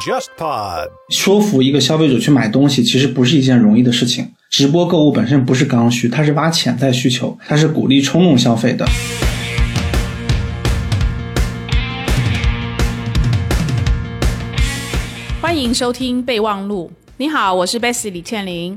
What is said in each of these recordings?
JustPod 说服一个消费者去买东西，其实不是一件容易的事情。直播购物本身不是刚需，它是挖潜在需求，它是鼓励冲动消费的。欢迎收听备忘录。你好，我是 Bessy 李倩玲。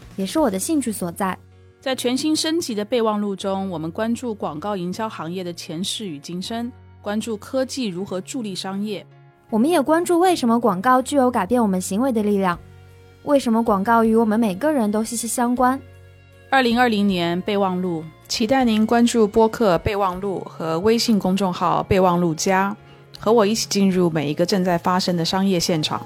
也是我的兴趣所在。在全新升级的备忘录中，我们关注广告营销行业的前世与今生，关注科技如何助力商业。我们也关注为什么广告具有改变我们行为的力量，为什么广告与我们每个人都息息相关。二零二零年备忘录，期待您关注播客备忘录和微信公众号备忘录加，和我一起进入每一个正在发生的商业现场。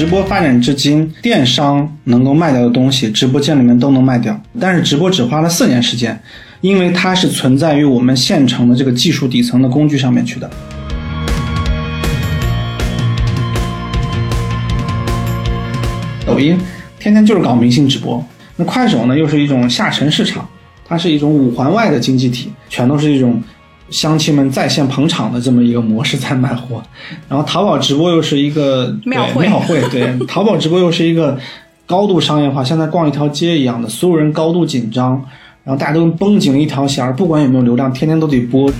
直播发展至今，电商能够卖掉的东西，直播间里面都能卖掉。但是直播只花了四年时间，因为它是存在于我们现成的这个技术底层的工具上面去的。抖音天天就是搞明星直播，那快手呢又是一种下沉市场，它是一种五环外的经济体，全都是一种乡亲们在线捧场的这么一个模式在卖货。然后淘宝直播又是一个庙会对庙会，对，淘宝直播又是一个高度商业化，像在逛一条街一样的，所有人高度紧张，然后大家都绷紧了一条弦儿，不管有没有流量，天天都得播。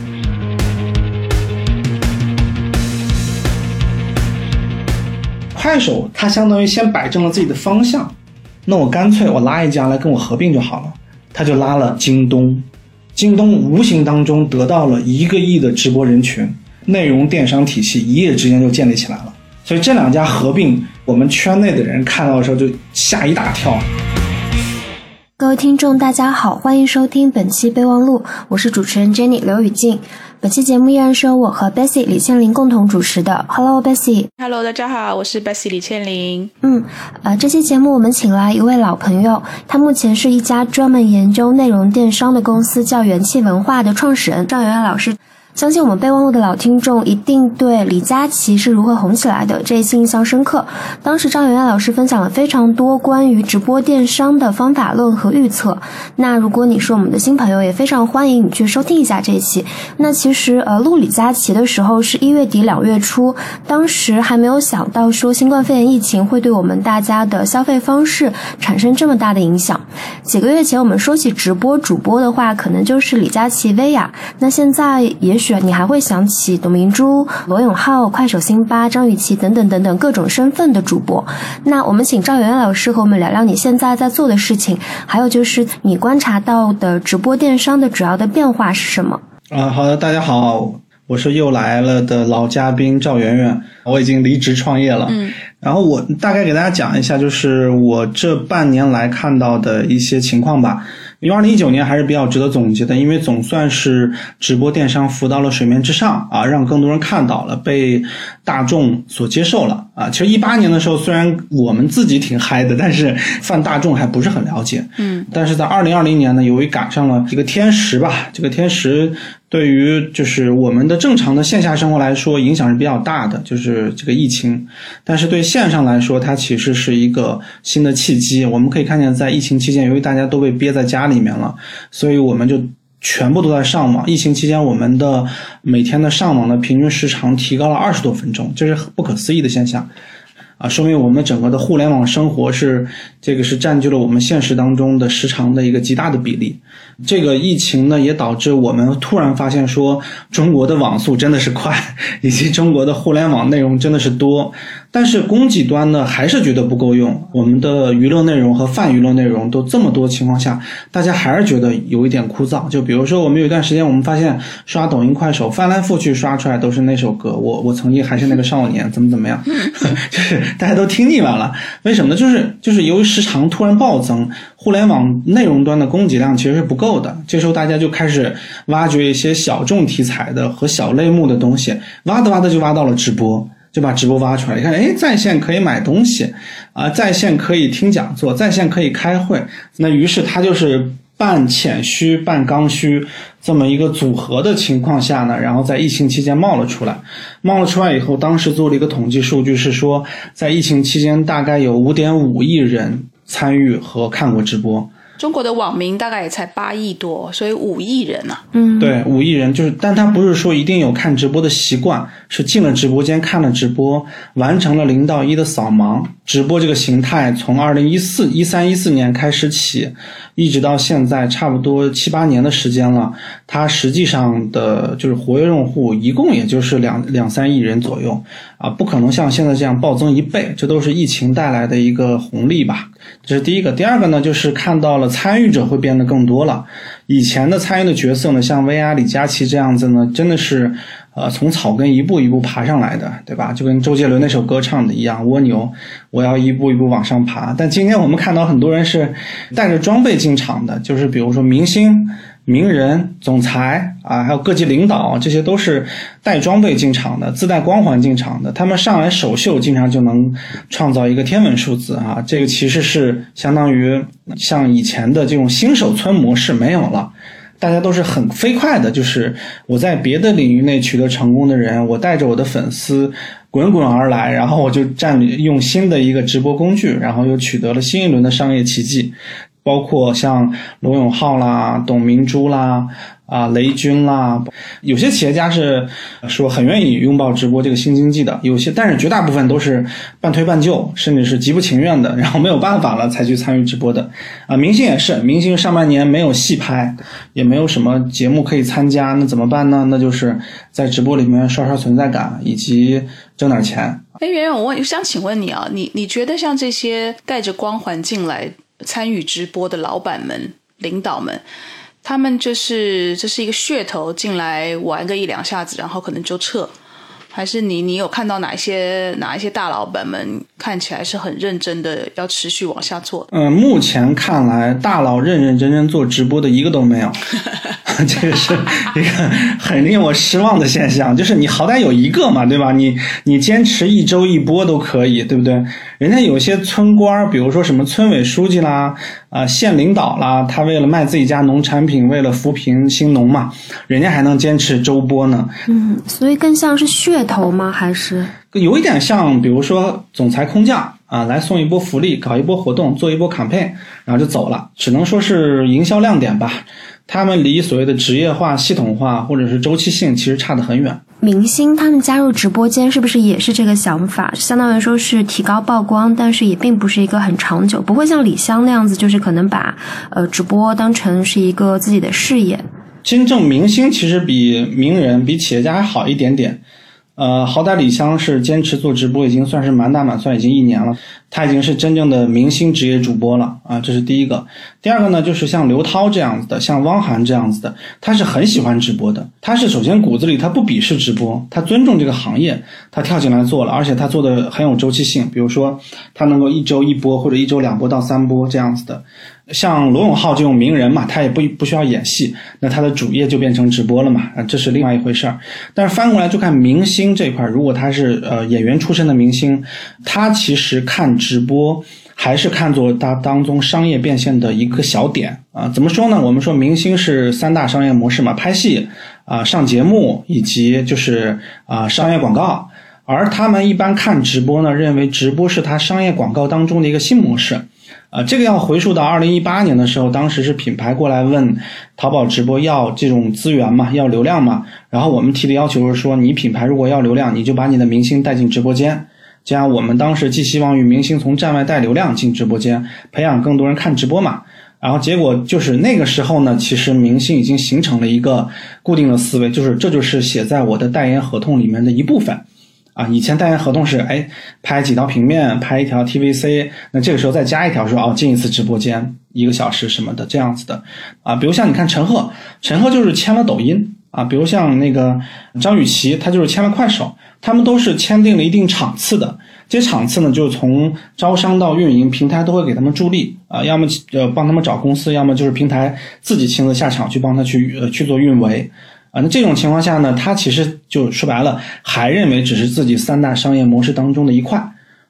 快手它相当于先摆正了自己的方向，那我干脆我拉一家来跟我合并就好了，他就拉了京东，京东无形当中得到了一个亿的直播人群，内容电商体系一夜之间就建立起来了。所以这两家合并，我们圈内的人看到的时候就吓一大跳。各位听众，大家好，欢迎收听本期备忘录，我是主持人 Jenny 刘雨静。本期节目依然是由我和 Bessy 李倩玲共同主持的。Hello Bessy，Hello，大家好，我是 Bessy 李倩玲。嗯，呃，这期节目我们请来一位老朋友，他目前是一家专门研究内容电商的公司，叫元气文化的创始人赵媛媛老师。相信我们备忘录的老听众一定对李佳琦是如何红起来的这一期印象深刻。当时张媛媛老师分享了非常多关于直播电商的方法论和预测。那如果你是我们的新朋友，也非常欢迎你去收听一下这一期。那其实呃，录李佳琦的时候是一月底两月初，当时还没有想到说新冠肺炎疫情会对我们大家的消费方式产生这么大的影响。几个月前我们说起直播主播的话，可能就是李佳琦、薇娅。那现在也许你还会想起董明珠、罗永浩、快手辛巴、张雨绮等等等等各种身份的主播。那我们请赵媛媛老师和我们聊聊你现在在做的事情，还有就是你观察到的直播电商的主要的变化是什么？啊，好的，大家好，我是又来了的老嘉宾赵媛媛，我已经离职创业了。嗯，然后我大概给大家讲一下，就是我这半年来看到的一些情况吧。因为二零一九年还是比较值得总结的，因为总算是直播电商浮到了水面之上啊，让更多人看到了，被大众所接受了啊。其实一八年的时候，虽然我们自己挺嗨的，但是泛大众还不是很了解。嗯，但是在二零二零年呢，由于赶上了一个天时吧，这个天时对于就是我们的正常的线下生活来说，影响是比较大的，就是这个疫情。但是对线上来说，它其实是一个新的契机。我们可以看见，在疫情期间，由于大家都被憋在家里面了，所以我们就全部都在上网。疫情期间，我们的每天的上网的平均时长提高了二十多分钟，这是不可思议的现象。啊，说明我们整个的互联网生活是这个是占据了我们现实当中的时长的一个极大的比例。这个疫情呢，也导致我们突然发现说，中国的网速真的是快，以及中国的互联网内容真的是多。但是供给端呢，还是觉得不够用。我们的娱乐内容和泛娱乐内容都这么多情况下，大家还是觉得有一点枯燥。就比如说，我们有一段时间，我们发现刷抖音、快手，翻来覆去刷出来都是那首歌。我我曾经还是那个少年，怎么怎么样，就是大家都听腻完了。为什么呢？就是就是由于时长突然暴增，互联网内容端的供给量其实是不够的。这时候大家就开始挖掘一些小众题材的和小类目的东西，挖着挖着就挖到了直播。就把直播挖出来，你看，哎，在线可以买东西，啊，在线可以听讲座，在线可以开会，那于是他就是半浅虚半刚需这么一个组合的情况下呢，然后在疫情期间冒了出来，冒了出来以后，当时做了一个统计数据是说，在疫情期间大概有五点五亿人参与和看过直播。中国的网民大概也才八亿多，所以五亿人呢。嗯，对，五亿人就是，但他不是说一定有看直播的习惯，是进了直播间看了直播，完成了零到一的扫盲。直播这个形态从二零一四一三一四年开始起。一直到现在，差不多七八年的时间了。它实际上的就是活跃用户，一共也就是两两三亿人左右啊，不可能像现在这样暴增一倍。这都是疫情带来的一个红利吧。这是第一个。第二个呢，就是看到了参与者会变得更多了。以前的参与的角色呢，像薇娅、李佳琦这样子呢，真的是。呃，从草根一步一步爬上来的，对吧？就跟周杰伦那首歌唱的一样，蜗牛，我要一步一步往上爬。但今天我们看到很多人是带着装备进场的，就是比如说明星、名人、总裁啊，还有各级领导，这些都是带装备进场的，自带光环进场的。他们上来首秀，经常就能创造一个天文数字啊！这个其实是相当于像以前的这种新手村模式没有了。大家都是很飞快的，就是我在别的领域内取得成功的人，我带着我的粉丝滚滚而来，然后我就占用新的一个直播工具，然后又取得了新一轮的商业奇迹，包括像罗永浩啦、董明珠啦。啊，雷军啦，有些企业家是说很愿意拥抱直播这个新经济的，有些，但是绝大部分都是半推半就，甚至是极不情愿的，然后没有办法了才去参与直播的。啊，明星也是，明星上半年没有戏拍，也没有什么节目可以参加，那怎么办呢？那就是在直播里面刷刷存在感，以及挣点钱。哎，圆圆，我问，想请问你啊，你你觉得像这些带着光环进来参与直播的老板们、领导们？他们就是这是一个噱头，进来玩个一两下子，然后可能就撤。还是你你有看到哪一些哪一些大老板们看起来是很认真的，要持续往下做？嗯，目前看来，大佬认认真真做直播的一个都没有，这个是一个很令我失望的现象。就是你好歹有一个嘛，对吧？你你坚持一周一播都可以，对不对？人家有些村官，比如说什么村委书记啦，啊，县领导啦，他为了卖自己家农产品，为了扶贫兴农嘛，人家还能坚持周播呢。嗯，所以更像是噱头吗？还是有一点像，比如说总裁空降啊，来送一波福利，搞一波活动，做一波 campaign，然后就走了，只能说是营销亮点吧。他们离所谓的职业化、系统化或者是周期性，其实差得很远。明星他们加入直播间，是不是也是这个想法？相当于说是提高曝光，但是也并不是一个很长久，不会像李湘那样子，就是可能把呃直播当成是一个自己的事业。真正明星其实比名人、比企业家还好一点点。呃，好歹李湘是坚持做直播，已经算是满打满算已经一年了。他已经是真正的明星职业主播了啊，这是第一个。第二个呢，就是像刘涛这样子的，像汪涵这样子的，他是很喜欢直播的。他是首先骨子里他不鄙视直播，他尊重这个行业，他跳进来做了，而且他做的很有周期性。比如说，他能够一周一播或者一周两播到三播这样子的。像罗永浩这种名人嘛，他也不不需要演戏，那他的主业就变成直播了嘛，啊，这是另外一回事儿。但是翻过来就看明星这块，如果他是呃演员出身的明星，他其实看直播还是看作他当中商业变现的一个小点啊。怎么说呢？我们说明星是三大商业模式嘛，拍戏啊、上节目以及就是啊商业广告，而他们一般看直播呢，认为直播是他商业广告当中的一个新模式。啊，这个要回溯到二零一八年的时候，当时是品牌过来问淘宝直播要这种资源嘛，要流量嘛。然后我们提的要求是说，你品牌如果要流量，你就把你的明星带进直播间。这样我们当时寄希望于明星从站外带流量进直播间，培养更多人看直播嘛。然后结果就是那个时候呢，其实明星已经形成了一个固定的思维，就是这就是写在我的代言合同里面的一部分。啊，以前代言合同是，哎，拍几条平面，拍一条 TVC，那这个时候再加一条说，哦，进一次直播间一个小时什么的，这样子的，啊，比如像你看陈赫，陈赫就是签了抖音，啊，比如像那个张雨绮，他就是签了快手，他们都是签订了一定场次的，这些场次呢，就是从招商到运营，平台都会给他们助力，啊，要么呃帮他们找公司，要么就是平台自己亲自下场去帮他去呃去做运维。啊，那这种情况下呢，他其实就说白了，还认为只是自己三大商业模式当中的一块，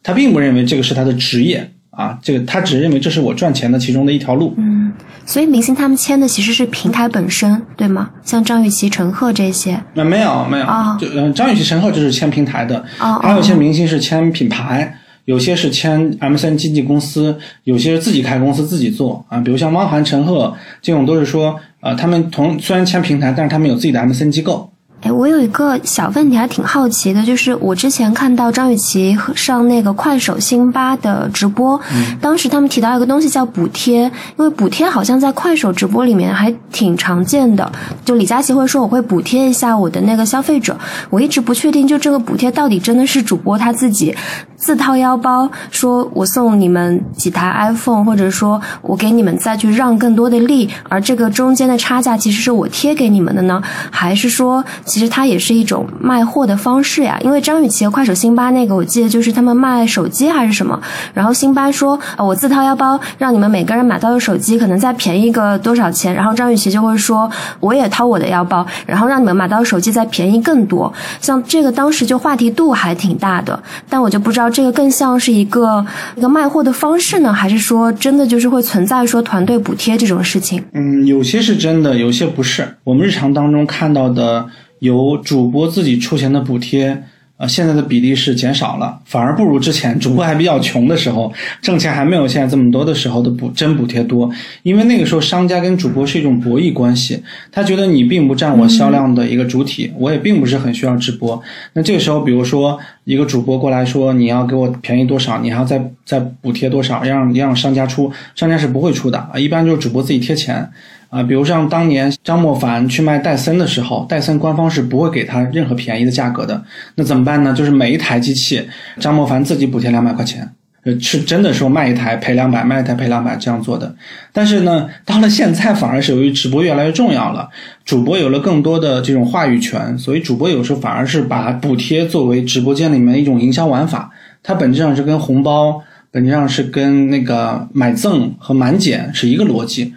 他并不认为这个是他的职业啊，这个他只认为这是我赚钱的其中的一条路。嗯，所以明星他们签的其实是平台本身，对吗？像张雨绮、陈赫这些？那没有没有啊，就嗯，张雨绮、陈赫就是签平台的，哦还有一些明星是签品牌。有些是签 MCN 经纪公司，有些是自己开公司自己做啊，比如像汪涵、陈赫这种，都是说，呃，他们同虽然签平台，但是他们有自己的 MCN 机构。哎，我有一个小问题，还挺好奇的，就是我之前看到张雨绮上那个快手辛巴的直播，当时他们提到一个东西叫补贴，因为补贴好像在快手直播里面还挺常见的。就李佳琦会说我会补贴一下我的那个消费者，我一直不确定，就这个补贴到底真的是主播他自己自掏腰包，说我送你们几台 iPhone，或者说我给你们再去让更多的利，而这个中间的差价其实是我贴给你们的呢，还是说？其实它也是一种卖货的方式呀，因为张雨绮和快手辛巴那个，我记得就是他们卖手机还是什么，然后辛巴说，呃，我自掏腰包让你们每个人买到的手机可能再便宜个多少钱，然后张雨绮就会说，我也掏我的腰包，然后让你们买到手机再便宜更多，像这个当时就话题度还挺大的，但我就不知道这个更像是一个一个卖货的方式呢，还是说真的就是会存在说团队补贴这种事情？嗯，有些是真的，有些不是。我们日常当中看到的。由主播自己出钱的补贴，呃，现在的比例是减少了，反而不如之前主播还比较穷的时候，挣钱还没有现在这么多的时候的补真补贴多。因为那个时候商家跟主播是一种博弈关系，他觉得你并不占我销量的一个主体，我也并不是很需要直播。那这个时候，比如说一个主播过来说你要给我便宜多少，你还要再再补贴多少，让让商家出，商家是不会出的啊，一般就是主播自己贴钱。啊，比如像当年张莫凡去卖戴森的时候，戴森官方是不会给他任何便宜的价格的。那怎么办呢？就是每一台机器，张莫凡自己补贴两百块钱，呃，是真的说卖一台赔两百，卖一台赔两百这样做的。但是呢，到了现在，反而是由于直播越来越重要了，主播有了更多的这种话语权，所以主播有时候反而是把补贴作为直播间里面一种营销玩法，它本质上是跟红包，本质上是跟那个买赠和满减是一个逻辑。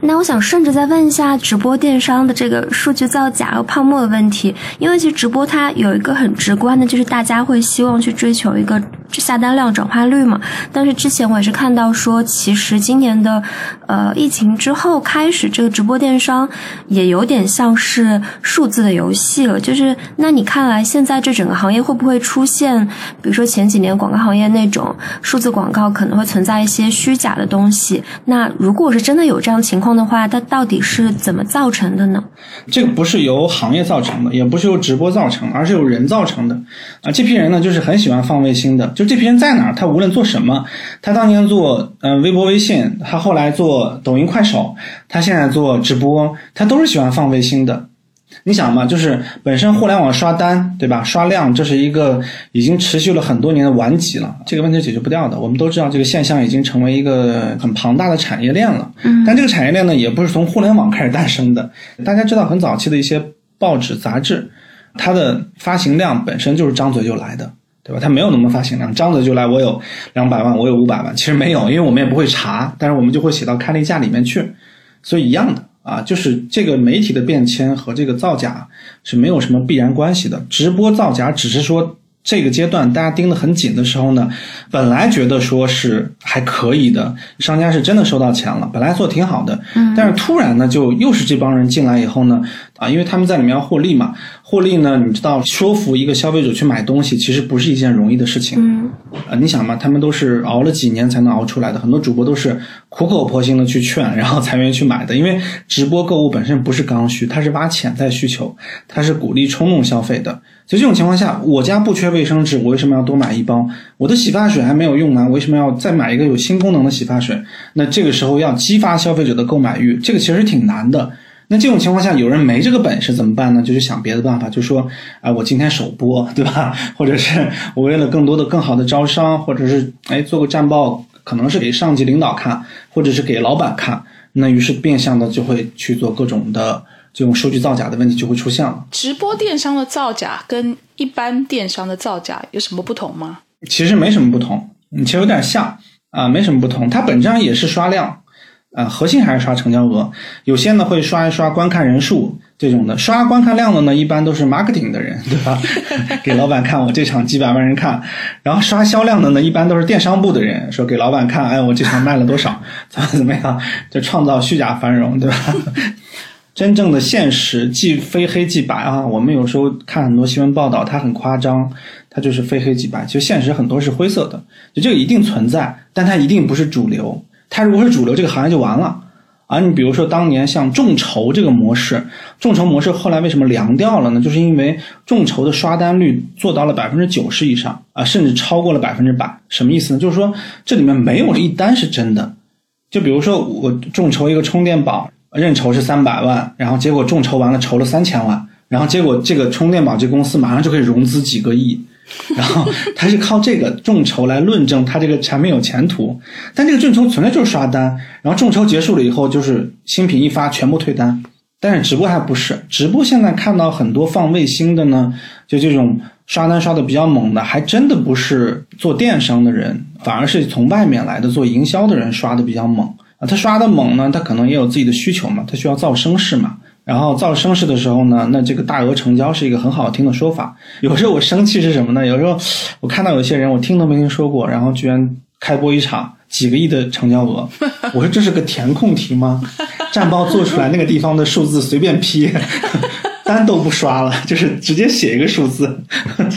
那我想顺着再问一下直播电商的这个数据造假和泡沫的问题，因为其实直播它有一个很直观的，就是大家会希望去追求一个这下单量、转化率嘛。但是之前我也是看到说，其实今年的呃疫情之后开始，这个直播电商也有点像是数字的游戏了。就是那你看来现在这整个行业会不会出现，比如说前几年广告行业那种数字广告可能会存在一些虚假的东西？那如果是真的有这样情况的话，它到底是怎么造成的呢？这个不是由行业造成的，也不是由直播造成，而是由人造成的。啊，这批人呢，就是很喜欢放卫星的。就这批人在哪儿，他无论做什么，他当年做嗯微博、微信，他后来做抖音、快手，他现在做直播，他都是喜欢放卫星的。你想嘛，就是本身互联网刷单，对吧？刷量，这是一个已经持续了很多年的顽疾了，这个问题解决不掉的。我们都知道，这个现象已经成为一个很庞大的产业链了。嗯，但这个产业链呢，也不是从互联网开始诞生的。大家知道，很早期的一些报纸、杂志，它的发行量本身就是张嘴就来的，对吧？他没有那么发行量，张嘴就来，我有两百万，我有五百万，其实没有，因为我们也不会查，但是我们就会写到开立价里面去，所以一样的。啊，就是这个媒体的变迁和这个造假是没有什么必然关系的。直播造假只是说这个阶段大家盯得很紧的时候呢，本来觉得说是还可以的，商家是真的收到钱了，本来做挺好的，嗯，但是突然呢，就又是这帮人进来以后呢，啊，因为他们在里面要获利嘛，获利呢，你知道说服一个消费者去买东西，其实不是一件容易的事情，嗯，啊，你想嘛，他们都是熬了几年才能熬出来的，很多主播都是苦口婆心的去劝，然后才愿意去买的。因为直播购物本身不是刚需，它是挖潜在需求，它是鼓励冲动消费的。所以这种情况下，我家不缺卫生纸，我为什么要多买一包？我的洗发水还没有用完，为什么要再买一个有新功能的洗发水？那这个时候要激发消费者的购买欲，这个其实挺难的。那这种情况下，有人没这个本事怎么办呢？就去想别的办法，就说啊，我今天首播，对吧？或者是我为了更多的、更好的招商，或者是哎做个战报，可能是给上级领导看，或者是给老板看。那于是变相的就会去做各种的这种数据造假的问题就会出现了。直播电商的造假跟一般电商的造假有什么不同吗？其实没什么不同，其实有点像啊，没什么不同。它本质上也是刷量。啊，核心还是刷成交额，有些呢会刷一刷观看人数这种的，刷观看量的呢一般都是 marketing 的人，对吧？给老板看我这场几百万人看，然后刷销量的呢一般都是电商部的人，说给老板看，哎，我这场卖了多少，怎么怎么样，就创造虚假繁荣，对吧？真正的现实既非黑即白啊，我们有时候看很多新闻报道，它很夸张，它就是非黑即白，其实现实很多是灰色的，就这个一定存在，但它一定不是主流。它如果是主流，这个行业就完了啊！你比如说当年像众筹这个模式，众筹模式后来为什么凉掉了呢？就是因为众筹的刷单率做到了百分之九十以上啊，甚至超过了百分之百。什么意思呢？就是说这里面没有一单是真的。就比如说我众筹一个充电宝，认筹是三百万，然后结果众筹完了筹了三千万，然后结果这个充电宝这公司马上就可以融资几个亿。然后他是靠这个众筹来论证他这个产品有前途，但这个众筹存在就是刷单，然后众筹结束了以后就是新品一发全部退单，但是直播还不是，直播现在看到很多放卫星的呢，就这种刷单刷的比较猛的，还真的不是做电商的人，反而是从外面来的做营销的人刷的比较猛啊，他刷的猛呢，他可能也有自己的需求嘛，他需要造声势嘛。然后造声势的时候呢，那这个大额成交是一个很好听的说法。有时候我生气是什么呢？有时候我看到有些人我听都没听说过，然后居然开播一场几个亿的成交额，我说这是个填空题吗？战报做出来那个地方的数字随便批，单都不刷了，就是直接写一个数字。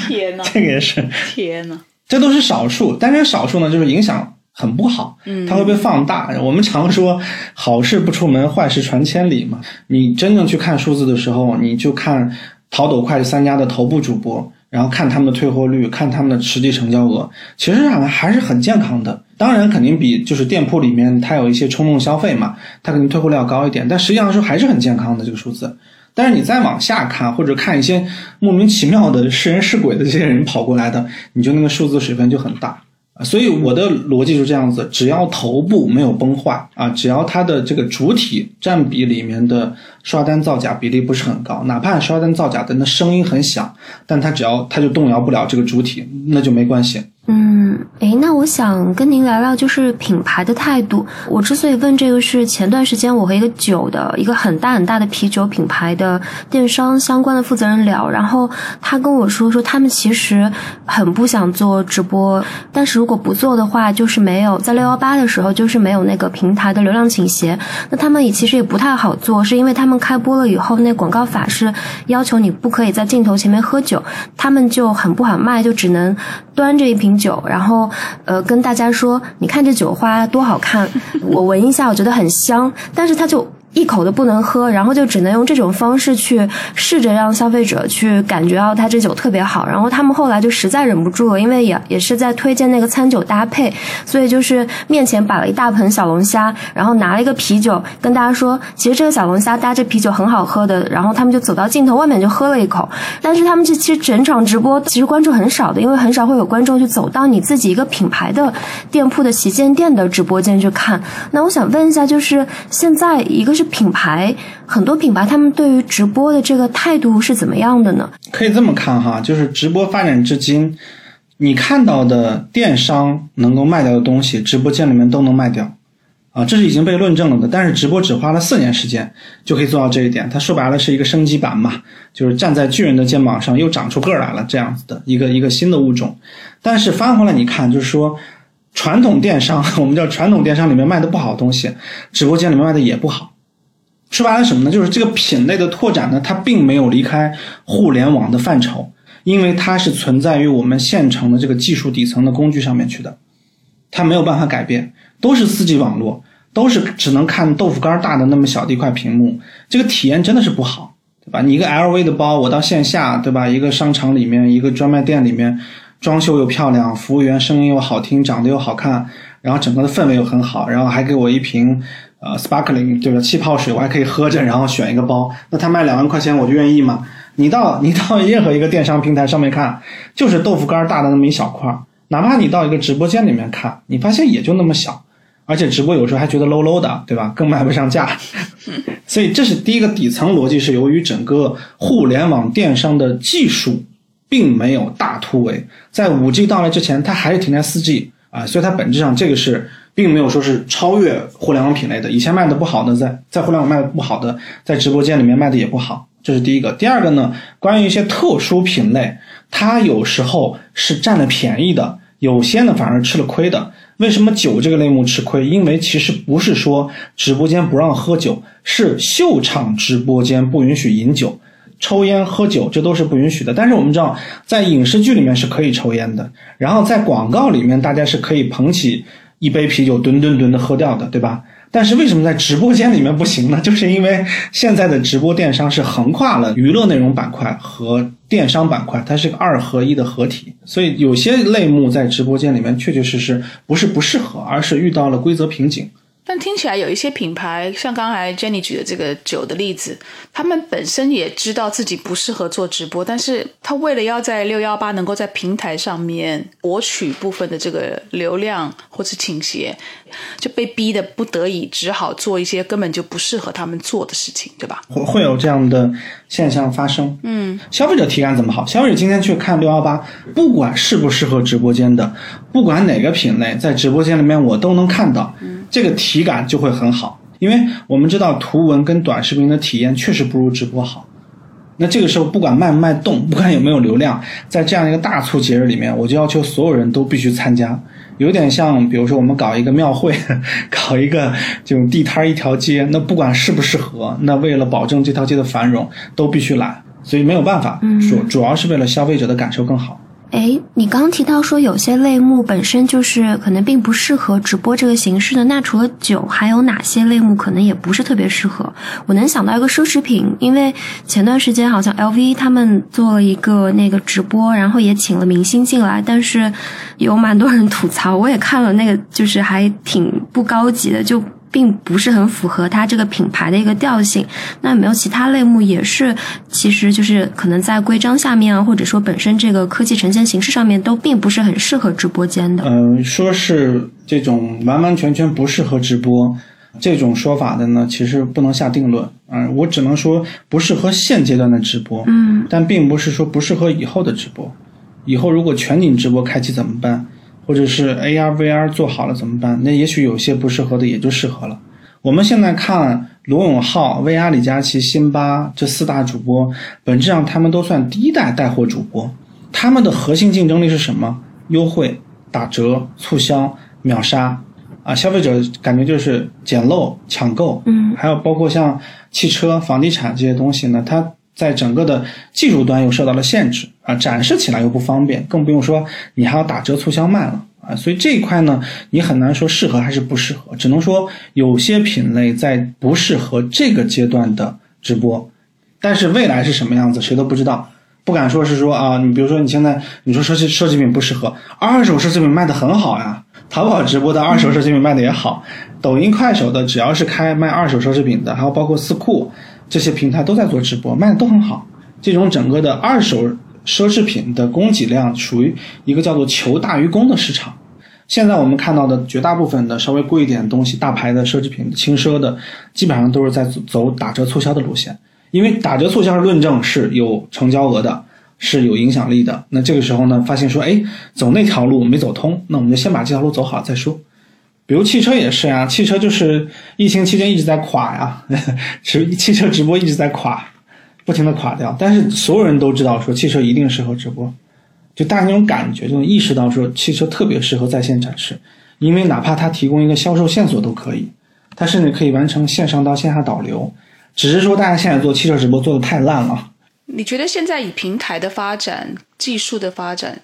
天呐，这个也是天呐，这都是少数，但是少数呢，就是影响。很不好，嗯，它会被放大。我们常说好事不出门，坏事传千里嘛。你真正去看数字的时候，你就看淘抖快三家的头部主播，然后看他们的退货率，看他们的实际成交额，其实上还是很健康的。当然，肯定比就是店铺里面它有一些冲动消费嘛，它肯定退货率要高一点，但实际上说还是很健康的这个数字。但是你再往下看，或者看一些莫名其妙的是人是鬼的这些人跑过来的，你就那个数字水分就很大。所以我的逻辑是这样子：只要头部没有崩坏啊，只要它的这个主体占比里面的刷单造假比例不是很高，哪怕刷单造假的那声音很响，但它只要它就动摇不了这个主体，那就没关系。嗯，诶，那我想跟您聊聊，就是品牌的态度。我之所以问这个，是前段时间我和一个酒的一个很大很大的啤酒品牌的电商相关的负责人聊，然后他跟我说，说他们其实很不想做直播，但是如果不做的话，就是没有在六幺八的时候，就是没有那个平台的流量倾斜。那他们也其实也不太好做，是因为他们开播了以后，那广告法是要求你不可以在镜头前面喝酒，他们就很不好卖，就只能端着一瓶。酒，然后呃，跟大家说，你看这酒花多好看，我闻一下，我觉得很香，但是它就。一口都不能喝，然后就只能用这种方式去试着让消费者去感觉到他这酒特别好。然后他们后来就实在忍不住了，因为也也是在推荐那个餐酒搭配，所以就是面前摆了一大盆小龙虾，然后拿了一个啤酒跟大家说，其实这个小龙虾搭这啤酒很好喝的。然后他们就走到镜头外面就喝了一口。但是他们这其实整场直播其实关注很少的，因为很少会有观众去走到你自己一个品牌的店铺的旗舰店的直播间去看。那我想问一下，就是现在一个是。品牌很多品牌，他们对于直播的这个态度是怎么样的呢？可以这么看哈，就是直播发展至今，你看到的电商能够卖掉的东西，直播间里面都能卖掉，啊，这是已经被论证了的。但是直播只花了四年时间就可以做到这一点，它说白了是一个升级版嘛，就是站在巨人的肩膀上又长出个儿来了这样子的一个一个新的物种。但是翻回来你看，就是说传统电商，我们叫传统电商里面卖的不好的东西，直播间里面卖的也不好。说白了什么呢？就是这个品类的拓展呢，它并没有离开互联网的范畴，因为它是存在于我们现成的这个技术底层的工具上面去的，它没有办法改变，都是四 G 网络，都是只能看豆腐干大的那么小的一块屏幕，这个体验真的是不好，对吧？你一个 LV 的包，我到线下，对吧？一个商场里面，一个专卖店里面，装修又漂亮，服务员声音又好听，长得又好看，然后整个的氛围又很好，然后还给我一瓶。呃 sparkling 对吧？气泡水我还可以喝着，然后选一个包，那他卖两万块钱我就愿意嘛？你到你到 任何一个电商平台上面看，就是豆腐干大的那么一小块儿，哪怕你到一个直播间里面看，你发现也就那么小，而且直播有时候还觉得 low low 的，对吧？更卖不上价。所以这是第一个底层逻辑，是由于整个互联网电商的技术并没有大突围，在五 G 到来之前，它还是停在四 G 啊，所以它本质上这个是并没有说是超越互联网品类的。以前卖的不好的，在在互联网卖的不好的，在直播间里面卖的也不好。这是第一个，第二个呢？关于一些特殊品类，它有时候是占了便宜的，有些呢反而吃了亏的。为什么酒这个类目吃亏？因为其实不是说直播间不让喝酒，是秀场直播间不允许饮酒、抽烟、喝酒，这都是不允许的。但是我们知道，在影视剧里面是可以抽烟的，然后在广告里面，大家是可以捧起一杯啤酒，吨吨吨的喝掉的，对吧？但是为什么在直播间里面不行呢？就是因为现在的直播电商是横跨了娱乐内容板块和电商板块，它是个二合一的合体，所以有些类目在直播间里面确确实实不是不适合，而是遇到了规则瓶颈。但听起来有一些品牌，像刚才 Jenny 举的这个酒的例子，他们本身也知道自己不适合做直播，但是他为了要在六幺八能够在平台上面博取部分的这个流量或是倾斜，就被逼的不得已只好做一些根本就不适合他们做的事情，对吧？会会有这样的现象发生。嗯，消费者体感怎么好？消费者今天去看六幺八，不管适不适合直播间的，不管哪个品类，在直播间里面我都能看到。这个体感就会很好，因为我们知道图文跟短视频的体验确实不如直播好。那这个时候，不管卖不卖动，不管有没有流量，在这样一个大促节日里面，我就要求所有人都必须参加。有点像，比如说我们搞一个庙会，搞一个这种地摊一条街，那不管适不适合，那为了保证这条街的繁荣，都必须来。所以没有办法，主主要是为了消费者的感受更好。哎，你刚刚提到说有些类目本身就是可能并不适合直播这个形式的，那除了酒，还有哪些类目可能也不是特别适合？我能想到一个奢侈品，因为前段时间好像 LV 他们做了一个那个直播，然后也请了明星进来，但是有蛮多人吐槽，我也看了那个，就是还挺不高级的，就。并不是很符合它这个品牌的一个调性。那有没有其他类目也是，其实就是可能在规章下面啊，或者说本身这个科技呈现形式上面都并不是很适合直播间的。嗯，说是这种完完全全不适合直播这种说法的呢，其实不能下定论。嗯，我只能说不适合现阶段的直播。嗯，但并不是说不适合以后的直播。以后如果全景直播开启怎么办？或者是 AR VR 做好了怎么办？那也许有些不适合的也就适合了。我们现在看罗永浩、薇娅、李佳琦、辛巴这四大主播，本质上他们都算第一代带货主播。他们的核心竞争力是什么？优惠、打折、促销、秒杀啊！消费者感觉就是捡漏、抢购。嗯，还有包括像汽车、房地产这些东西呢，它。在整个的技术端又受到了限制啊，展示起来又不方便，更不用说你还要打折促销卖了啊，所以这一块呢，你很难说适合还是不适合，只能说有些品类在不适合这个阶段的直播，但是未来是什么样子，谁都不知道，不敢说是说啊，你比如说你现在你说奢侈奢侈品不适合，二手奢侈品卖的很好呀，淘宝直播的二手奢侈品卖的也好，抖音、快手的只要是开卖二手奢侈品的，还有包括四库。这些平台都在做直播，卖的都很好。这种整个的二手奢侈品的供给量属于一个叫做求大于供的市场。现在我们看到的绝大部分的稍微贵一点东西、大牌的奢侈品、轻奢的，基本上都是在走打折促销的路线。因为打折促销论证是有成交额的，是有影响力的。那这个时候呢，发现说，哎，走那条路没走通，那我们就先把这条路走好再说。比如汽车也是呀，汽车就是疫情期间一直在垮呀，直 汽车直播一直在垮，不停的垮掉。但是所有人都知道说汽车一定适合直播，就大家那种感觉，就意识到说汽车特别适合在线展示，因为哪怕它提供一个销售线索都可以，它甚至可以完成线上到线下导流。只是说大家现在做汽车直播做的太烂了。你觉得现在以平台的发展、技术的发展，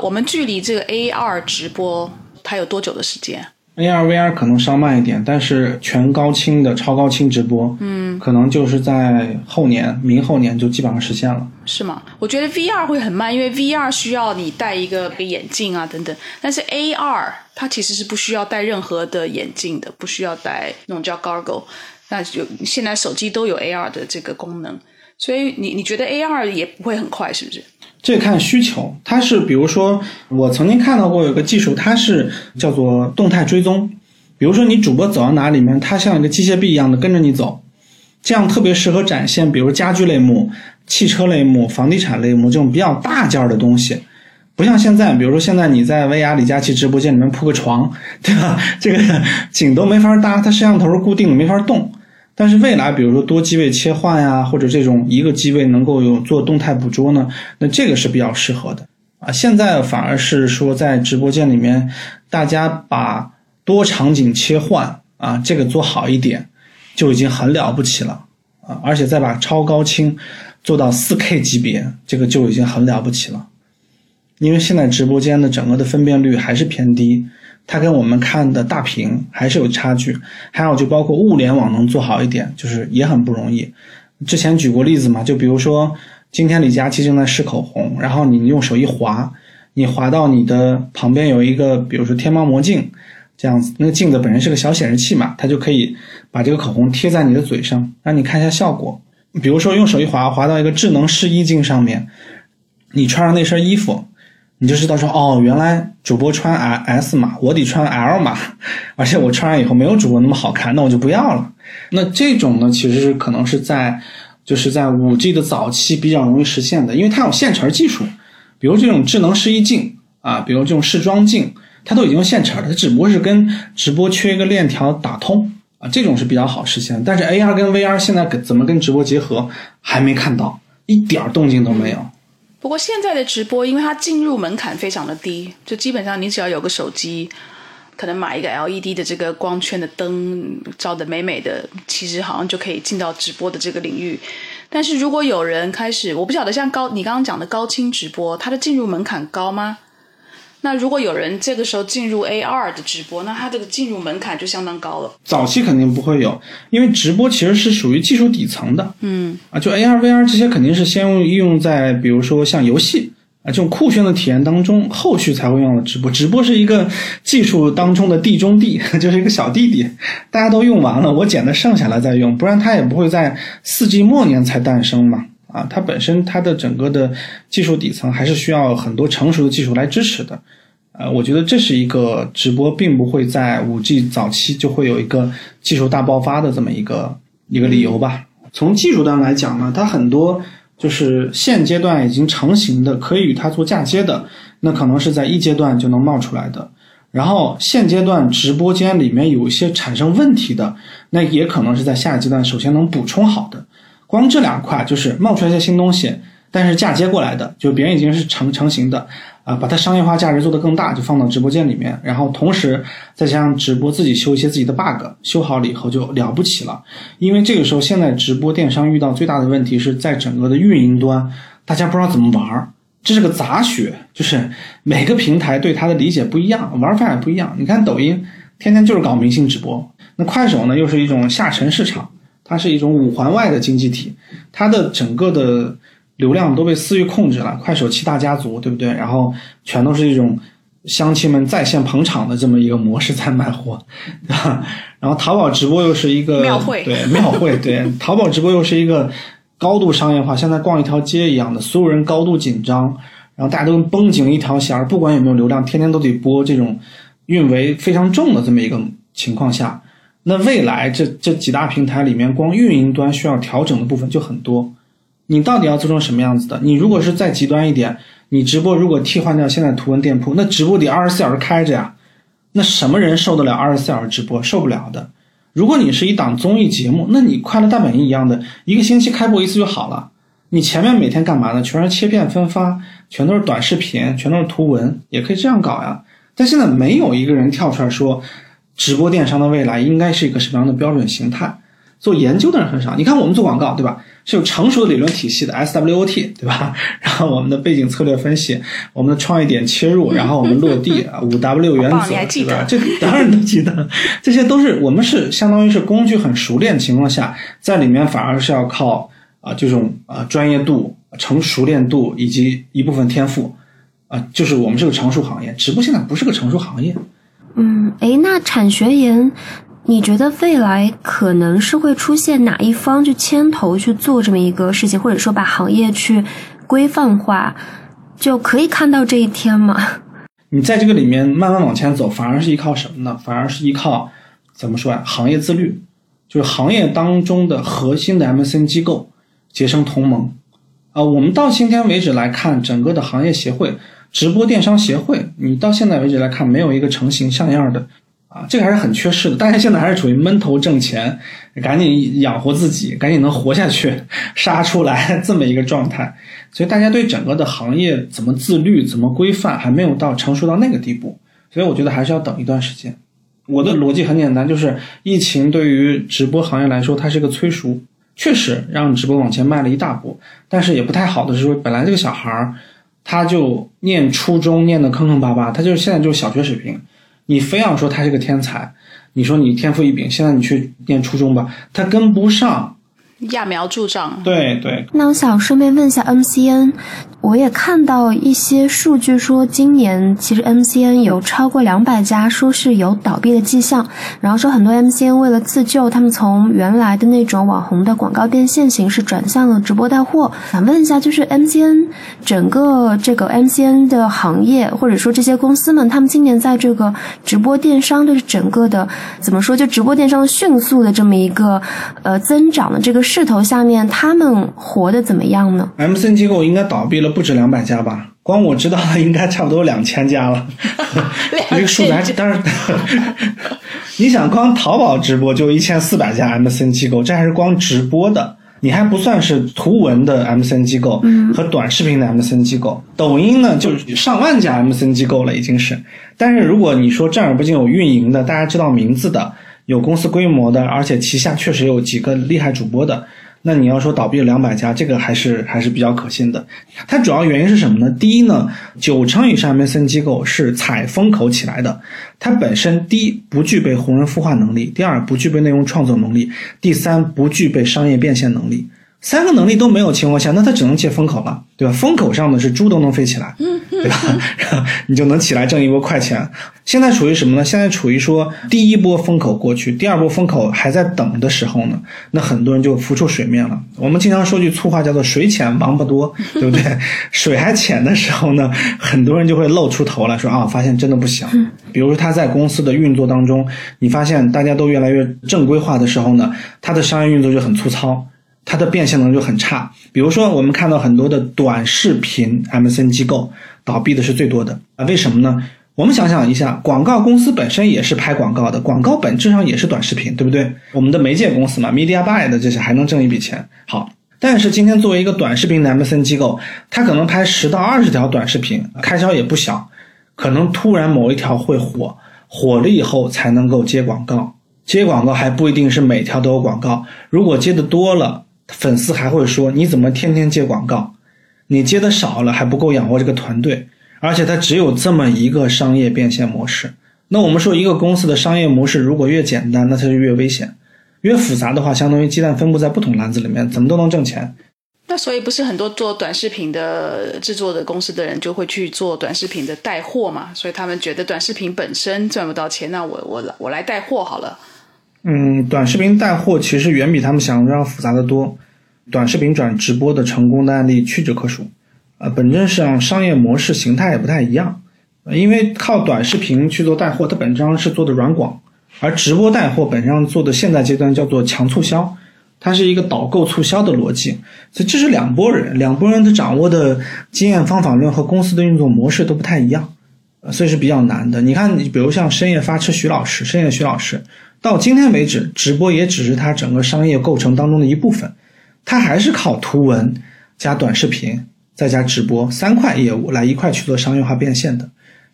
我们距离这个 AR 直播还有多久的时间？AR VR 可能稍慢一点，但是全高清的超高清直播，嗯，嗯，可能就是在后年、明后年就基本上实现了。是吗？我觉得 VR 会很慢，因为 VR 需要你戴一个个眼镜啊等等，但是 AR 它其实是不需要戴任何的眼镜的，不需要戴那种叫 Gargle。那就现在手机都有 AR 的这个功能，所以你你觉得 AR 也不会很快，是不是？这看需求，它是比如说，我曾经看到过有个技术，它是叫做动态追踪。比如说你主播走到哪里面，它像一个机械臂一样的跟着你走，这样特别适合展现，比如家居类目、汽车类目、房地产类目这种比较大件的东西。不像现在，比如说现在你在薇娅李佳琦直播间里面铺个床，对吧？这个景都没法搭，它摄像头是固定的，没法动。但是未来，比如说多机位切换呀，或者这种一个机位能够有做动态捕捉呢，那这个是比较适合的啊。现在反而是说在直播间里面，大家把多场景切换啊，这个做好一点，就已经很了不起了啊。而且再把超高清做到 4K 级别，这个就已经很了不起了。因为现在直播间的整个的分辨率还是偏低。它跟我们看的大屏还是有差距，还有就包括物联网能做好一点，就是也很不容易。之前举过例子嘛，就比如说今天李佳琦正在试口红，然后你用手一滑，你滑到你的旁边有一个，比如说天猫魔镜这样子，那个镜子本身是个小显示器嘛，它就可以把这个口红贴在你的嘴上，让你看一下效果。比如说用手一滑，滑到一个智能试衣镜上面，你穿上那身衣服。你就知道说哦，原来主播穿 S 码，我得穿 L 码，而且我穿上以后没有主播那么好看，那我就不要了。那这种呢，其实是可能是在就是在五 G 的早期比较容易实现的，因为它有现成技术，比如这种智能试衣镜啊，比如这种试妆镜，它都已经现成的，它只不过是跟直播缺一个链条打通啊，这种是比较好实现。但是 AR 跟 VR 现在跟怎么跟直播结合，还没看到一点动静都没有。不过现在的直播，因为它进入门槛非常的低，就基本上你只要有个手机，可能买一个 LED 的这个光圈的灯，照的美美的，其实好像就可以进到直播的这个领域。但是如果有人开始，我不晓得像高你刚刚讲的高清直播，它的进入门槛高吗？那如果有人这个时候进入 AR 的直播，那他这个进入门槛就相当高了。早期肯定不会有，因为直播其实是属于技术底层的。嗯啊，就 AR、VR 这些肯定是先用应用在比如说像游戏啊这种酷炫的体验当中，后续才会用到直播。直播是一个技术当中的地中地，就是一个小弟弟，大家都用完了，我捡的剩下来再用，不然它也不会在四 G 末年才诞生嘛。啊，它本身它的整个的技术底层还是需要很多成熟的技术来支持的。呃，我觉得这是一个直播并不会在五 G 早期就会有一个技术大爆发的这么一个一个理由吧。从技术端来讲呢，它很多就是现阶段已经成型的，可以与它做嫁接的，那可能是在一阶段就能冒出来的。然后现阶段直播间里面有一些产生问题的，那也可能是在下一阶段首先能补充好的。光这两块就是冒出来一些新东西，但是嫁接过来的，就别人已经是成成型的啊，把它商业化价值做得更大，就放到直播间里面，然后同时再加上直播自己修一些自己的 bug，修好了以后就了不起了。因为这个时候现在直播电商遇到最大的问题是在整个的运营端，大家不知道怎么玩儿，这是个杂学，就是每个平台对它的理解不一样，玩法也不一样。你看抖音天天就是搞明星直播，那快手呢又是一种下沉市场。它是一种五环外的经济体，它的整个的流量都被私域控制了。快手七大家族，对不对？然后全都是一种乡亲们在线捧场的这么一个模式在卖货，对吧？然后淘宝直播又是一个庙会，对庙会，对 淘宝直播又是一个高度商业化，像在逛一条街一样的，所有人高度紧张，然后大家都绷紧一条弦儿，不管有没有流量，天天都得播这种运维非常重的这么一个情况下。那未来这这几大平台里面，光运营端需要调整的部分就很多。你到底要做成什么样子的？你如果是再极端一点，你直播如果替换掉现在图文店铺，那直播得二十四小时开着呀。那什么人受得了二十四小时直播？受不了的。如果你是一档综艺节目，那你快乐大本营一样的，一个星期开播一次就好了。你前面每天干嘛呢？全是切片分发，全都是短视频，全都是图文，也可以这样搞呀。但现在没有一个人跳出来说。直播电商的未来应该是一个什么样的标准形态？做研究的人很少。你看我们做广告，对吧？是有成熟的理论体系的 SWOT，对吧？然后我们的背景策略分析，我们的创意点切入，然后我们落地啊，五 W 原则，对吧？这当然都记得，这些都是我们是相当于是工具很熟练情况下，在里面反而是要靠啊这种啊专业度、成熟练度以及一部分天赋啊，就是我们是个成熟行业，直播现在不是个成熟行业。嗯，诶，那产学研，你觉得未来可能是会出现哪一方去牵头去做这么一个事情，或者说把行业去规范化，就可以看到这一天吗？你在这个里面慢慢往前走，反而是依靠什么呢？反而是依靠怎么说啊？行业自律，就是行业当中的核心的 MCN 机构结成同盟啊。我们到今天为止来看，整个的行业协会。直播电商协会，你到现在为止来看，没有一个成型像样的，啊，这个还是很缺失的。大家现在还是处于闷头挣钱，赶紧养活自己，赶紧能活下去，杀出来 这么一个状态。所以大家对整个的行业怎么自律、怎么规范，还没有到成熟到那个地步。所以我觉得还是要等一段时间。我的逻辑很简单，就是疫情对于直播行业来说，它是一个催熟，确实让直播往前迈了一大步。但是也不太好的是说，本来这个小孩儿。他就念初中念的坑坑巴巴，他就是现在就是小学水平。你非要说他是个天才，你说你天赋异禀，现在你去念初中吧，他跟不上。揠苗助长，对对。那我想顺便问一下 MCN，我也看到一些数据说，今年其实 MCN 有超过两百家说是有倒闭的迹象，然后说很多 MCN 为了自救，他们从原来的那种网红的广告变现形式转向了直播带货。想问一下，就是 MCN 整个这个 MCN 的行业，或者说这些公司们，他们今年在这个直播电商的整个的怎么说，就直播电商迅速的这么一个呃增长的这个。势头下面，他们活得怎么样呢？MCN 机构应该倒闭了不止两百家吧？光我知道的应该差不多两千家了。这个数字还当然，你想光淘宝直播就一千四百家 MCN 机构，这还是光直播的，你还不算是图文的 MCN 机构和短视频的 MCN 机构。抖音呢，就是上万家 MCN 机构了，已经是。但是如果你说正儿八经有运营的，大家知道名字的。有公司规模的，而且旗下确实有几个厉害主播的，那你要说倒闭了两百家，这个还是还是比较可信的。它主要原因是什么呢？第一呢，九成以上 MCN 机构是踩风口起来的，它本身第一不具备红人孵化能力，第二不具备内容创作能力，第三不具备商业变现能力。三个能力都没有情况下，那它只能借风口了，对吧？风口上的是猪都能飞起来，嗯对吧？你就能起来挣一波快钱。现在处于什么呢？现在处于说第一波风口过去，第二波风口还在等的时候呢，那很多人就浮出水面了。我们经常说句粗话，叫做“水浅王八多”，对不对？水还浅的时候呢，很多人就会露出头来说啊，发现真的不行。比如说他在公司的运作当中，你发现大家都越来越正规化的时候呢，他的商业运作就很粗糙。它的变现能力就很差，比如说我们看到很多的短视频 MCN 机构倒闭的是最多的啊，为什么呢？我们想想一下，广告公司本身也是拍广告的，广告本质上也是短视频，对不对？我们的媒介公司嘛，Media Buy 的这些还能挣一笔钱。好，但是今天作为一个短视频的 MCN 机构，它可能拍十到二十条短视频，开销也不小，可能突然某一条会火，火了以后才能够接广告，接广告还不一定是每条都有广告，如果接的多了。粉丝还会说：“你怎么天天接广告？你接的少了还不够养活这个团队，而且它只有这么一个商业变现模式。那我们说，一个公司的商业模式如果越简单，那它就越危险；越复杂的话，相当于鸡蛋分布在不同篮子里面，怎么都能挣钱。那所以不是很多做短视频的制作的公司的人就会去做短视频的带货嘛？所以他们觉得短视频本身赚不到钱，那我我我来带货好了。”嗯，短视频带货其实远比他们想象复杂的多。短视频转直播的成功的案例屈指可数，呃，本质上商业模式形态也不太一样。因为靠短视频去做带货，它本质上是做的软广，而直播带货本质上做的现在阶段叫做强促销，它是一个导购促销的逻辑。所以这是两拨人，两拨人他掌握的经验方法论和公司的运作模式都不太一样，所以是比较难的。你看，你比如像深夜发车徐老师，深夜徐老师。到今天为止，直播也只是他整个商业构成当中的一部分，他还是靠图文加短视频再加直播三块业务来一块去做商业化变现的。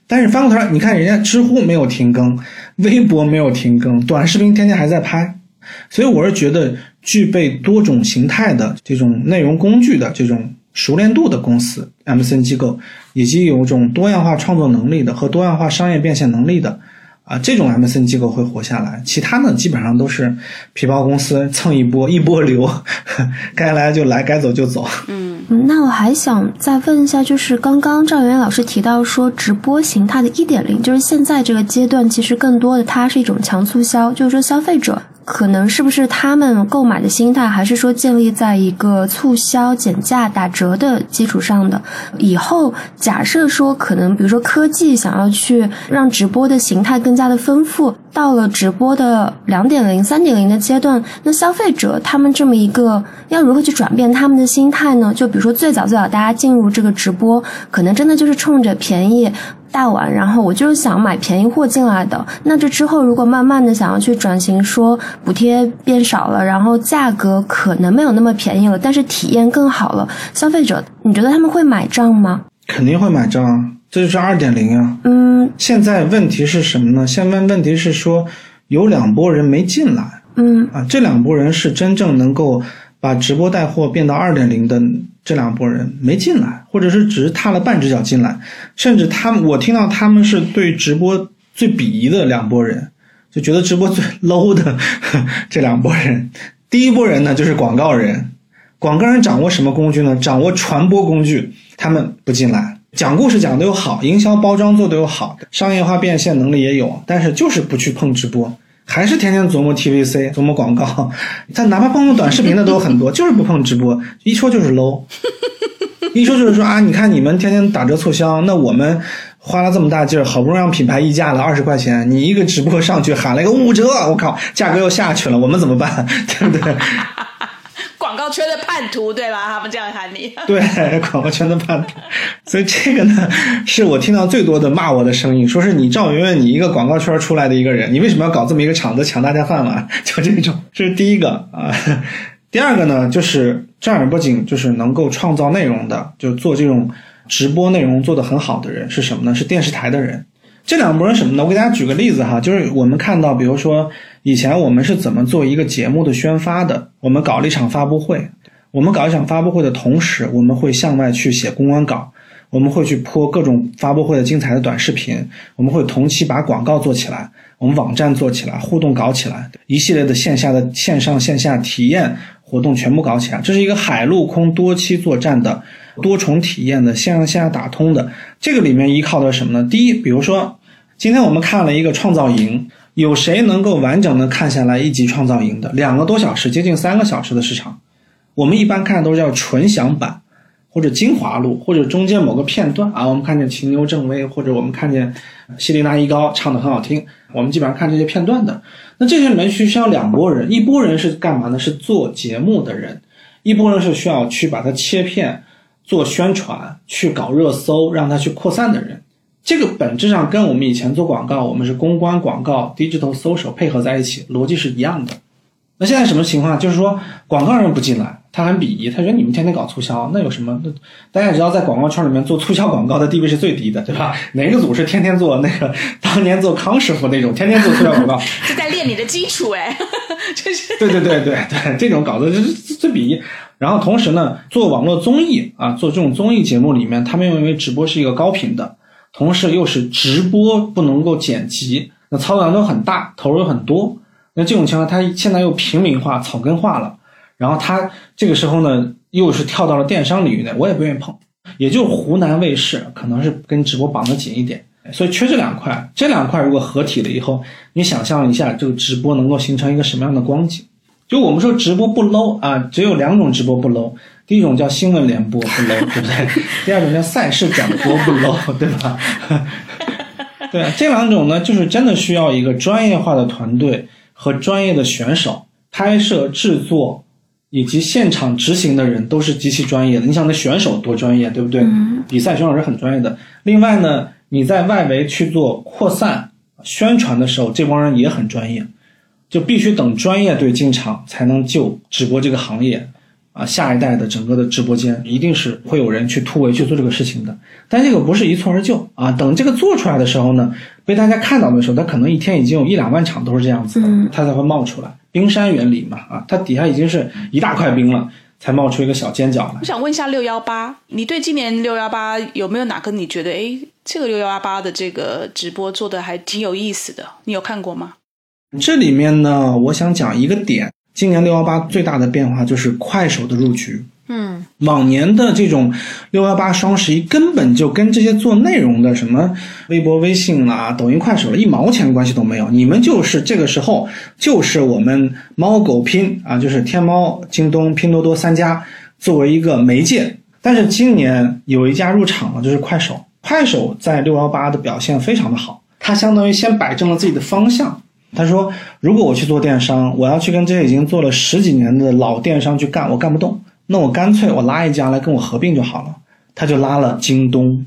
但是翻过头来，你看人家知乎没有停更，微博没有停更，短视频天天还在拍，所以我是觉得，具备多种形态的这种内容工具的这种熟练度的公司 MCN 机构，以及有种多样化创作能力的和多样化商业变现能力的。啊，这种 MCN 机构会活下来，其他呢基本上都是皮包公司蹭一波一波流，该来就来，该走就走。嗯，那我还想再问一下，就是刚刚赵媛老师提到说，直播形态的一点零，就是现在这个阶段，其实更多的它是一种强促销，就是说消费者。可能是不是他们购买的心态，还是说建立在一个促销、减价、打折的基础上的？以后假设说，可能比如说科技想要去让直播的形态更加的丰富，到了直播的两点零、三点零的阶段，那消费者他们这么一个要如何去转变他们的心态呢？就比如说最早最早大家进入这个直播，可能真的就是冲着便宜。大碗，然后我就是想买便宜货进来的。那这之后，如果慢慢的想要去转型，说补贴变少了，然后价格可能没有那么便宜了，但是体验更好了，消费者你觉得他们会买账吗？肯定会买账，这就是二点零啊。嗯，现在问题是什么呢？现在问题是说有两拨人没进来。嗯啊，这两拨人是真正能够把直播带货变到二点零的。这两拨人没进来，或者是只是踏了半只脚进来，甚至他们，我听到他们是对直播最鄙夷的两拨人，就觉得直播最 low 的 这两拨人。第一拨人呢，就是广告人，广告人掌握什么工具呢？掌握传播工具，他们不进来，讲故事讲的又好，营销包装做的又好，商业化变现能力也有，但是就是不去碰直播。还是天天琢磨 TVC，琢磨广告，他哪怕碰碰短视频的都有很多，就是不碰直播，一说就是 low，一说就是说啊，你看你们天天打折促销，那我们花了这么大劲儿，好不容易让品牌溢价了二十块钱，你一个直播上去喊了一个五折，我靠，价格又下去了，我们怎么办？对不对？圈的叛徒，对吧？他们这样喊你。对，广告圈的叛徒。所以这个呢，是我听到最多的骂我的声音，说是你赵媛媛，你一个广告圈出来的一个人，你为什么要搞这么一个场子抢大家饭碗？就这种，这 是第一个啊。第二个呢，就是正儿八经就是能够创造内容的，就做这种直播内容做得很好的人是什么呢？是电视台的人。这两拨人什么呢？我给大家举个例子哈，就是我们看到，比如说以前我们是怎么做一个节目的宣发的？我们搞了一场发布会，我们搞一场发布会的同时，我们会向外去写公关稿，我们会去播各种发布会的精彩的短视频，我们会同期把广告做起来，我们网站做起来，互动搞起来，一系列的线下的线上线下体验活动全部搞起来，这是一个海陆空多期作战的。多重体验的线上线下打通的，这个里面依靠的是什么呢？第一，比如说，今天我们看了一个创造营，有谁能够完整的看下来一集创造营的两个多小时，接近三个小时的时长？我们一般看都是叫纯享版，或者精华录，或者中间某个片段啊。我们看见秦牛正威，或者我们看见希林娜依高唱的很好听，我们基本上看这些片段的。那这些里面需需要两拨人，一拨人是干嘛呢？是做节目的人，一拨人是需要去把它切片。做宣传去搞热搜，让它去扩散的人，这个本质上跟我们以前做广告，我们是公关广告、digital social 配合在一起，逻辑是一样的。那现在什么情况？就是说广告人不进来，他很鄙夷，他觉得你们天天搞促销，那有什么？那大家也知道，在广告圈里面做促销广告的地位是最低的，对吧？哪个组是天天做那个当年做康师傅那种，天天做促销广告？是在练你的基础哎，就是。对对对对对，这种搞的就是最鄙夷。然后同时呢，做网络综艺啊，做这种综艺节目里面，他们又因为直播是一个高频的，同时又是直播不能够剪辑，那操作难度很大，投入又很多。那这种情况，它现在又平民化、草根化了，然后它这个时候呢，又是跳到了电商领域内，我也不愿意碰。也就湖南卫视可能是跟直播绑得紧一点，所以缺这两块。这两块如果合体了以后，你想象一下，这个直播能够形成一个什么样的光景？就我们说直播不 low 啊，只有两种直播不 low，第一种叫新闻联播不 low，对不对？第二种叫赛事转播不 low，对吧？对，这两种呢，就是真的需要一个专业化的团队和专业的选手，拍摄、制作以及现场执行的人都是极其专业的。你想那选手多专业，对不对？比赛选手是很专业的。另外呢，你在外围去做扩散宣传的时候，这帮人也很专业。就必须等专业队进场才能救直播这个行业。啊，下一代的整个的直播间一定是会有人去突围去做这个事情的。但这个不是一蹴而就啊，等这个做出来的时候呢，被大家看到的时候，它可能一天已经有一两万场都是这样子的，它才会冒出来。冰山原理嘛，啊，它底下已经是一大块冰了，才冒出一个小尖角来我。想问一下六幺八，你对今年六幺八有没有哪个你觉得哎，这个六幺八的这个直播做的还挺有意思的？你有看过吗？这里面呢，我想讲一个点，今年六幺八最大的变化就是快手的入局。嗯，往年的这种六幺八、双十一根本就跟这些做内容的什么微博、微信啦、抖音、快手了一毛钱关系都没有。你们就是这个时候就是我们猫狗拼啊，就是天猫、京东、拼多多三家作为一个媒介。但是今年有一家入场了，就是快手。快手在六幺八的表现非常的好，它相当于先摆正了自己的方向。他说：“如果我去做电商，我要去跟这些已经做了十几年的老电商去干，我干不动。那我干脆我拉一家来跟我合并就好了。”他就拉了京东。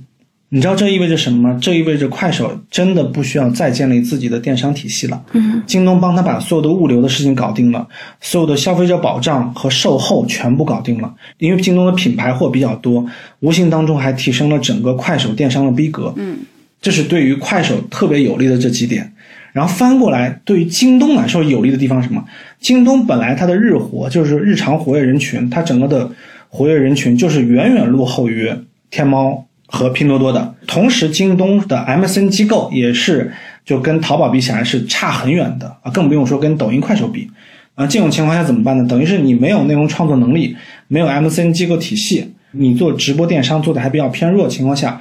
你知道这意味着什么吗？这意味着快手真的不需要再建立自己的电商体系了。嗯，京东帮他把所有的物流的事情搞定了，所有的消费者保障和售后全部搞定了。因为京东的品牌货比较多，无形当中还提升了整个快手电商的逼格。嗯，这是对于快手特别有利的这几点。然后翻过来，对于京东来说有利的地方是什么？京东本来它的日活就是日常活跃人群，它整个的活跃人群就是远远落后于天猫和拼多多的。同时，京东的 MCN 机构也是就跟淘宝比起来是差很远的啊，更不用说跟抖音、快手比。啊，这种情况下怎么办呢？等于是你没有内容创作能力，没有 MCN 机构体系，你做直播电商做的还比较偏弱的情况下，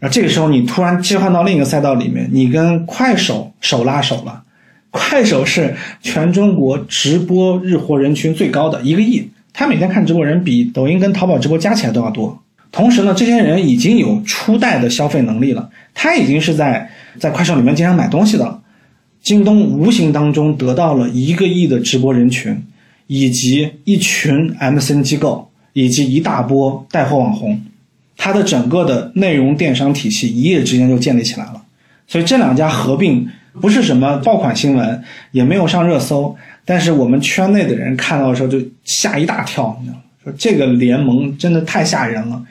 啊，这个时候你突然切换到另一个赛道里面，你跟快手手拉手了。快手是全中国直播日活人群最高的一个亿，他每天看直播人比抖音跟淘宝直播加起来都要多。同时呢，这些人已经有初代的消费能力了，他已经是在在快手里面经常买东西的了。京东无形当中得到了一个亿的直播人群，以及一群 MCN 机构，以及一大波带货网红，它的整个的内容电商体系一夜之间就建立起来了。所以这两家合并不是什么爆款新闻，也没有上热搜，但是我们圈内的人看到的时候就吓一大跳，你知道吗？说这个联盟真的太吓人了，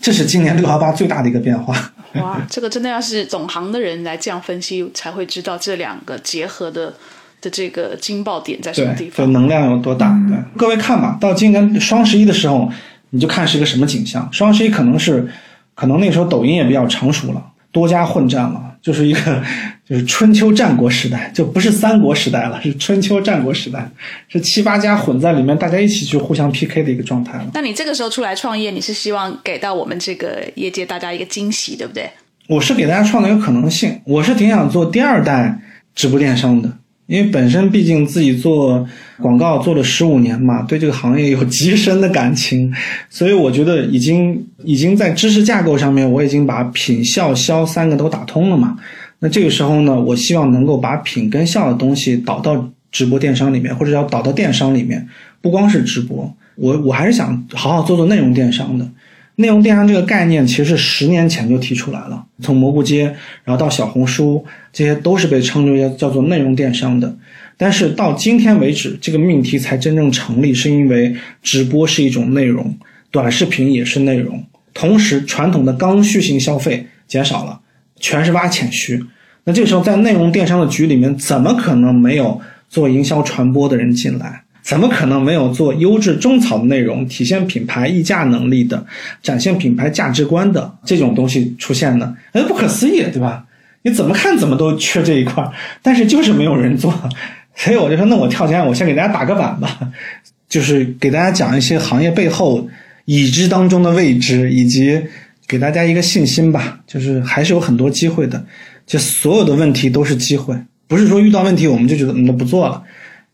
这是今年六幺八最大的一个变化。哇，这个真的要是总行的人来这样分析，才会知道这两个结合的的这个惊爆点在什么地，方就。能量有多大？对，各位看吧，到今年双十一的时候，你就看是一个什么景象。双十一可能是，可能那时候抖音也比较成熟了，多家混战了，就是一个就是春秋战国时代，就不是三国时代了，是春秋战国时代，是七八家混在里面，大家一起去互相 PK 的一个状态了。那你这个时候出来创业，你是希望给到我们这个业界大家一个惊喜，对不对？我是给大家创造一个可能性，我是挺想做第二代直播电商的，因为本身毕竟自己做广告做了十五年嘛，对这个行业有极深的感情，所以我觉得已经已经在知识架构上面，我已经把品效销三个都打通了嘛。那这个时候呢，我希望能够把品跟效的东西导到直播电商里面，或者要导到电商里面，不光是直播，我我还是想好好做做内容电商的。内容电商这个概念其实是十年前就提出来了，从蘑菇街，然后到小红书，这些都是被称之为叫做内容电商的。但是到今天为止，这个命题才真正成立，是因为直播是一种内容，短视频也是内容，同时传统的刚需型消费减少了，全是挖潜需。那这时候，在内容电商的局里面，怎么可能没有做营销传播的人进来？怎么可能没有做优质种草的内容，体现品牌溢价能力的、展现品牌价值观的这种东西出现呢？哎，不可思议，对吧？你怎么看怎么都缺这一块，但是就是没有人做，所以我就说，那我跳进来，我先给大家打个板吧，就是给大家讲一些行业背后已知当中的未知，以及给大家一个信心吧，就是还是有很多机会的，就所有的问题都是机会，不是说遇到问题我们就觉得嗯那不做了。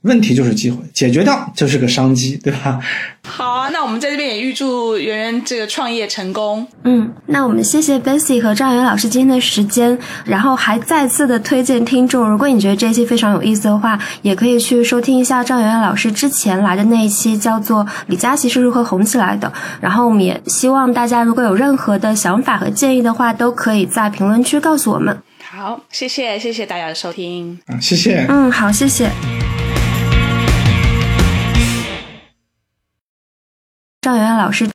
问题就是机会，解决掉就是个商机，对吧？好啊，那我们在这边也预祝圆圆这个创业成功。嗯，那我们谢谢 Bessy 和张元老师今天的时间，然后还再次的推荐听众，如果你觉得这一期非常有意思的话，也可以去收听一下张元老师之前来的那一期，叫做《李佳琦是如何红起来的》。然后我们也希望大家如果有任何的想法和建议的话，都可以在评论区告诉我们。好，谢谢谢谢大家的收听。啊，谢谢。嗯，好，谢谢。赵媛媛老师